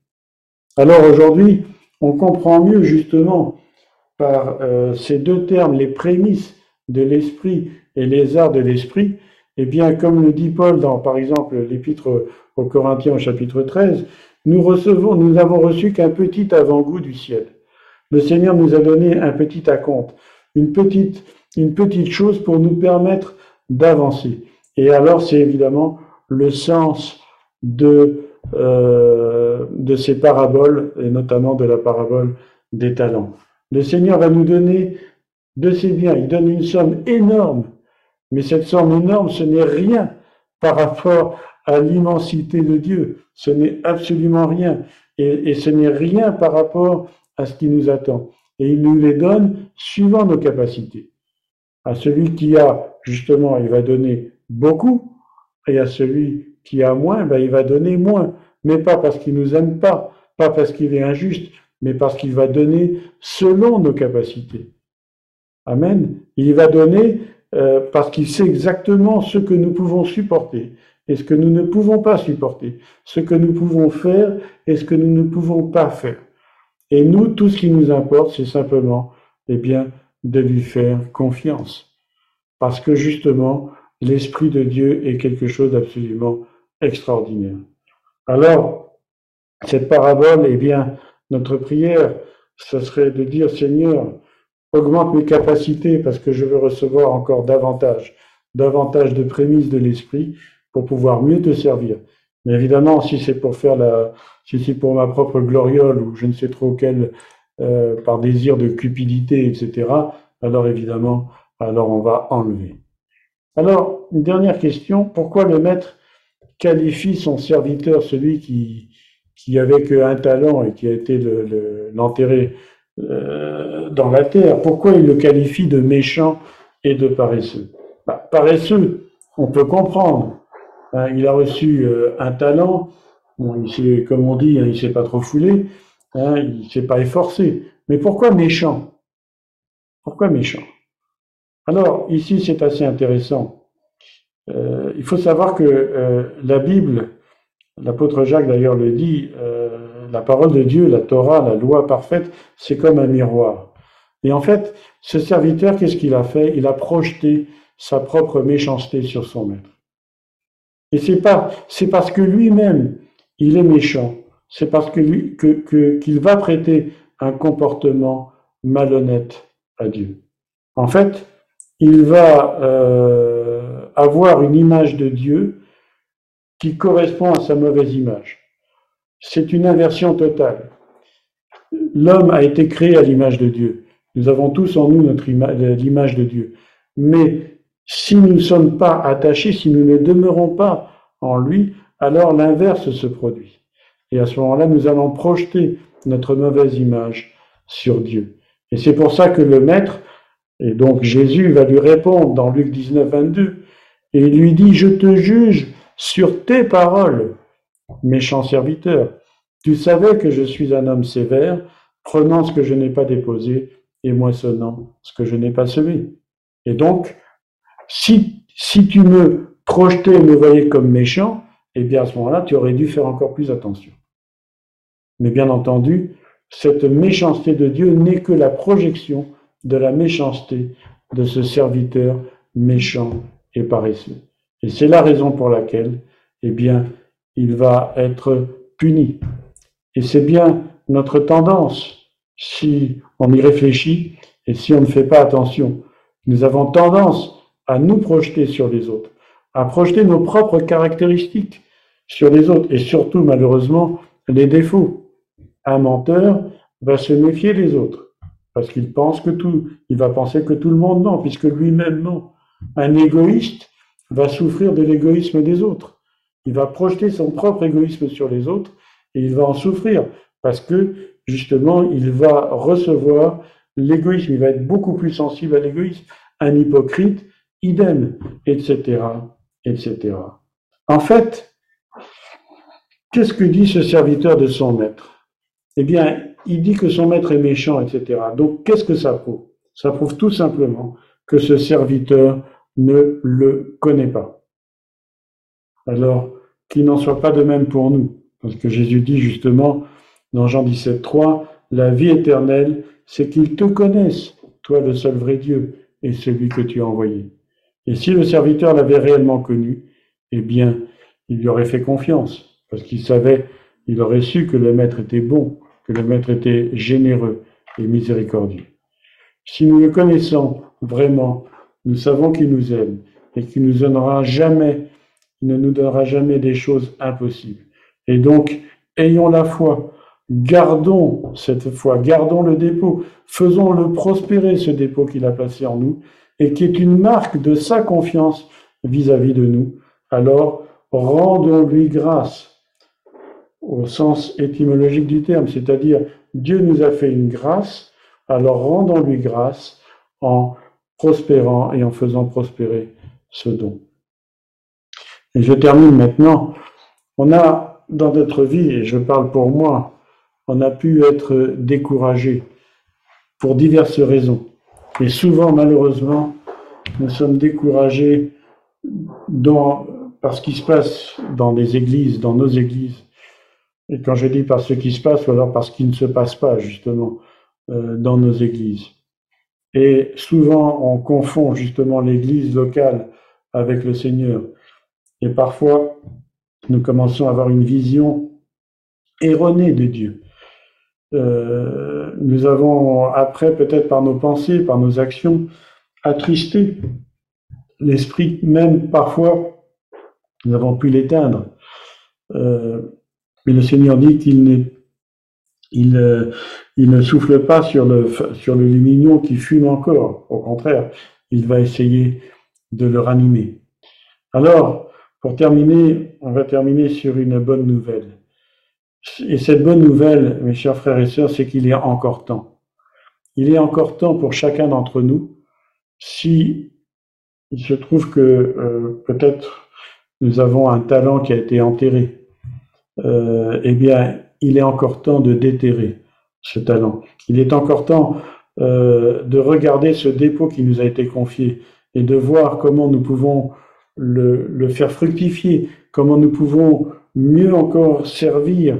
Alors aujourd'hui, on comprend mieux justement par euh, ces deux termes les prémices de l'esprit et les arts de l'esprit, eh bien, comme le dit Paul dans, par exemple, l'épître aux Corinthiens au chapitre 13, nous recevons, nous avons reçu qu'un petit avant-goût du ciel. Le Seigneur nous a donné un petit acompte, une petite, une petite chose pour nous permettre d'avancer. Et alors, c'est évidemment le sens de, euh, de ces paraboles, et notamment de la parabole des talents. Le Seigneur va nous donner de ses biens. Il donne une somme énorme mais cette somme énorme, ce n'est rien par rapport à l'immensité de Dieu. Ce n'est absolument rien. Et, ce n'est rien par rapport à ce qui nous attend. Et il nous les donne suivant nos capacités. À celui qui a, justement, il va donner beaucoup. Et à celui qui a moins, ben, il va donner moins. Mais pas parce qu'il nous aime pas, pas parce qu'il est injuste, mais parce qu'il va donner selon nos capacités. Amen. Il va donner euh, parce qu'il sait exactement ce que nous pouvons supporter et ce que nous ne pouvons pas supporter, ce que nous pouvons faire et ce que nous ne pouvons pas faire. Et nous, tout ce qui nous importe, c'est simplement, eh bien, de lui faire confiance. Parce que justement, l'Esprit de Dieu est quelque chose d'absolument extraordinaire. Alors, cette parabole, eh bien, notre prière, ce serait de dire, Seigneur, augmente mes capacités parce que je veux recevoir encore davantage, davantage de prémices de l'esprit pour pouvoir mieux te servir. Mais évidemment, si c'est pour faire la, si c'est pour ma propre gloriole ou je ne sais trop quelle, euh, par désir de cupidité, etc., alors évidemment, alors on va enlever. Alors, une dernière question, pourquoi le maître qualifie son serviteur, celui qui, qui avait qu'un talent et qui a été l'enterrer euh, dans la terre, pourquoi il le qualifie de méchant et de paresseux? Bah, Paresseux, on peut comprendre. Hein, il a reçu euh, un talent, il comme on dit, hein, il s'est pas trop foulé, hein, il s'est pas efforcé. Mais pourquoi méchant? Pourquoi méchant? Alors, ici, c'est assez intéressant. Euh, il faut savoir que euh, la Bible, l'apôtre Jacques d'ailleurs le dit, euh, la parole de Dieu, la Torah, la loi parfaite, c'est comme un miroir. Et en fait, ce serviteur, qu'est-ce qu'il a fait? Il a projeté sa propre méchanceté sur son maître. Et c'est parce que lui-même, il est méchant. C'est parce qu'il va prêter un comportement malhonnête à Dieu. En fait, il va euh, avoir une image de Dieu qui correspond à sa mauvaise image. C'est une inversion totale. L'homme a été créé à l'image de Dieu. Nous avons tous en nous l'image de Dieu. Mais si nous ne sommes pas attachés, si nous ne demeurons pas en lui, alors l'inverse se produit. Et à ce moment-là, nous allons projeter notre mauvaise image sur Dieu. Et c'est pour ça que le Maître, et donc Jésus va lui répondre dans Luc 19, 22, et il lui dit, je te juge sur tes paroles, méchant serviteur. Tu savais que je suis un homme sévère, prenant ce que je n'ai pas déposé et moissonnant ce que je n'ai pas semé. Et donc, si, si tu me projetais et me voyais comme méchant, eh bien à ce moment-là, tu aurais dû faire encore plus attention. Mais bien entendu, cette méchanceté de Dieu n'est que la projection de la méchanceté de ce serviteur méchant et paresseux. Et c'est la raison pour laquelle, eh bien, il va être puni. Et c'est bien notre tendance, si on y réfléchit et si on ne fait pas attention. Nous avons tendance à nous projeter sur les autres, à projeter nos propres caractéristiques sur les autres et surtout, malheureusement, les défauts. Un menteur va se méfier des autres parce qu'il pense que tout, il va penser que tout le monde ment, puisque lui-même ment. Un égoïste va souffrir de l'égoïsme des autres. Il va projeter son propre égoïsme sur les autres et il va en souffrir parce que justement, il va recevoir l'égoïsme, il va être beaucoup plus sensible à l'égoïsme. Un hypocrite, idem, etc., etc. En fait, qu'est-ce que dit ce serviteur de son maître? Eh bien, il dit que son maître est méchant, etc. Donc, qu'est-ce que ça prouve? Ça prouve tout simplement que ce serviteur ne le connaît pas. Alors, qu'il n'en soit pas de même pour nous. Parce que Jésus dit justement dans Jean 17, 3, la vie éternelle, c'est qu'ils te connaissent, toi le seul vrai Dieu, et celui que tu as envoyé. Et si le serviteur l'avait réellement connu, eh bien, il lui aurait fait confiance, parce qu'il savait, il aurait su que le maître était bon, que le maître était généreux et miséricordieux. Si nous le connaissons vraiment, nous savons qu'il nous aime et qu'il nous donnera jamais, il ne nous donnera jamais des choses impossibles. Et donc, ayons la foi, gardons cette foi, gardons le dépôt, faisons-le prospérer, ce dépôt qu'il a placé en nous, et qui est une marque de sa confiance vis-à-vis de nous. Alors, rendons-lui grâce au sens étymologique du terme, c'est-à-dire Dieu nous a fait une grâce, alors rendons-lui grâce en prospérant et en faisant prospérer ce don. Et je termine maintenant. On a dans notre vie, et je parle pour moi, on a pu être découragé pour diverses raisons. Et souvent, malheureusement, nous sommes découragés par ce qui se passe dans les églises, dans nos églises. Et quand je dis par ce qui se passe, ou alors par ce qui ne se passe pas, justement, euh, dans nos églises. Et souvent, on confond justement l'église locale avec le Seigneur. Et parfois, nous commençons à avoir une vision erronée de Dieu. Euh, nous avons, après, peut-être par nos pensées, par nos actions, attristé l'esprit, même parfois, nous avons pu l'éteindre. Euh, mais le Seigneur dit qu'il il, euh, il, ne souffle pas sur le, sur le lumignon qui fume encore. Au contraire, il va essayer de le ranimer. Alors, pour terminer, on va terminer sur une bonne nouvelle. Et cette bonne nouvelle, mes chers frères et sœurs, c'est qu'il a encore temps. Il est encore temps pour chacun d'entre nous, si il se trouve que euh, peut-être nous avons un talent qui a été enterré, euh, eh bien, il est encore temps de déterrer ce talent. Il est encore temps euh, de regarder ce dépôt qui nous a été confié et de voir comment nous pouvons le, le faire fructifier, comment nous pouvons mieux encore servir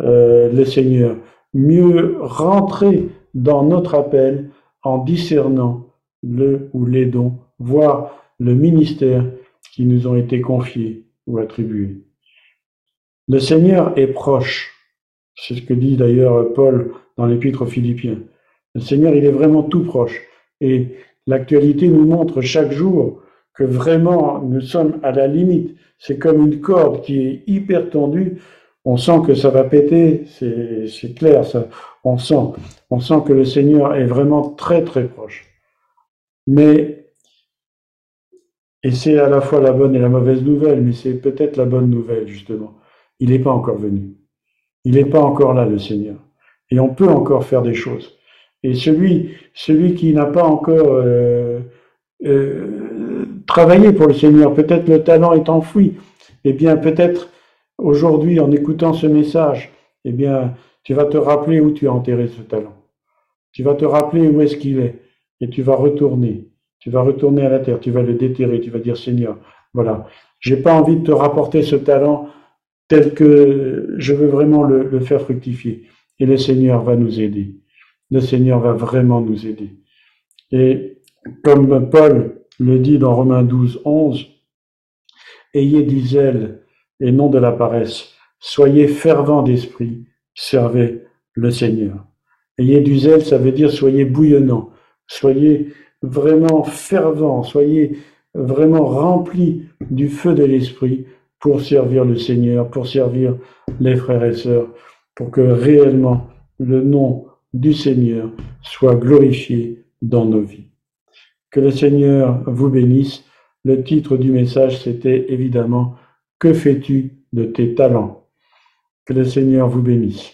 euh, le Seigneur, mieux rentrer dans notre appel en discernant le ou les dons, voire le ministère qui nous ont été confiés ou attribués. Le Seigneur est proche. C'est ce que dit d'ailleurs Paul dans l'épître aux Philippiens. Le Seigneur, il est vraiment tout proche. Et l'actualité nous montre chaque jour que vraiment nous sommes à la limite. C'est comme une corde qui est hyper tendue. On sent que ça va péter, c'est clair, ça. On sent, on sent que le Seigneur est vraiment très très proche. Mais, et c'est à la fois la bonne et la mauvaise nouvelle, mais c'est peut-être la bonne nouvelle justement. Il n'est pas encore venu. Il n'est pas encore là, le Seigneur. Et on peut encore faire des choses. Et celui, celui qui n'a pas encore euh, euh, travaillé pour le Seigneur, peut-être le talent est enfoui, eh bien peut-être aujourd'hui, en écoutant ce message, eh bien tu vas te rappeler où tu as enterré ce talent. Tu vas te rappeler où est-ce qu'il est. Et tu vas retourner. Tu vas retourner à la terre, tu vas le déterrer, tu vas dire Seigneur, voilà, j'ai pas envie de te rapporter ce talent tel que je veux vraiment le, faire fructifier. Et le Seigneur va nous aider. Le Seigneur va vraiment nous aider. Et comme Paul le dit dans Romains 12, 11, ayez du zèle et non de la paresse. Soyez fervents d'esprit, servez le Seigneur. Ayez du zèle, ça veut dire soyez bouillonnant, soyez vraiment fervent, soyez vraiment remplis du feu de l'esprit pour servir le Seigneur, pour servir les frères et sœurs, pour que réellement le nom du Seigneur soit glorifié dans nos vies. Que le Seigneur vous bénisse. Le titre du message, c'était évidemment Que fais-tu de tes talents? Que le Seigneur vous bénisse.